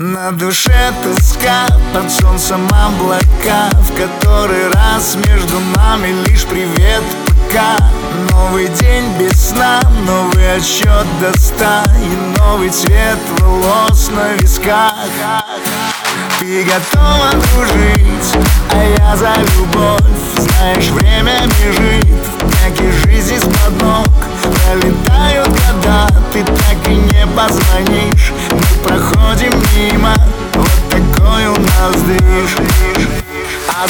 На душе тоска, под солнцем облака В который раз между нами лишь привет пока. Новый день без сна, новый отсчет до ста И новый цвет волос на висках. Ты готова дружить, а я за любовь. Знаешь, время бежит, и жизнь из-под ног Пролетают года, ты так и не позвонишь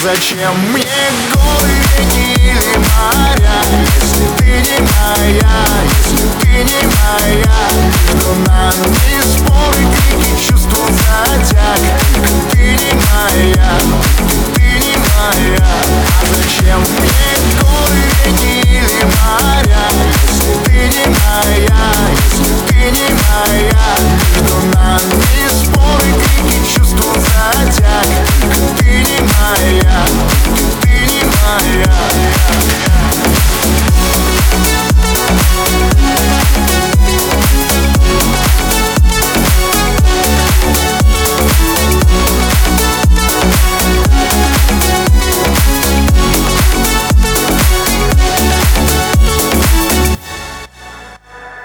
зачем мне горы, или моря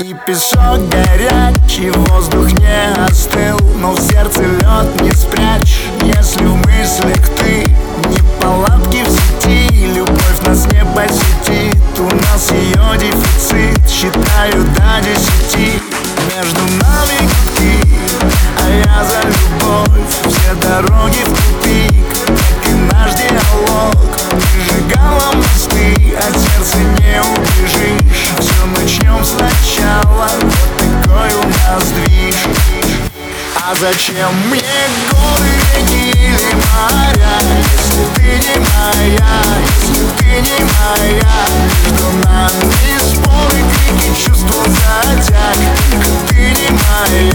И песок горячий, воздух не остыл Но в сердце лед не спрячь, если в мыслях ты Не палатки в сети, любовь нас не посетит. У нас ее дефицит, считаю до десяти. Между нами гудки, а я за любовь Все дороги Зачем мне горы, реки или моря Если ты не моя, если ты не моя? Между нами споры, крики, чувства затяг Ты не моя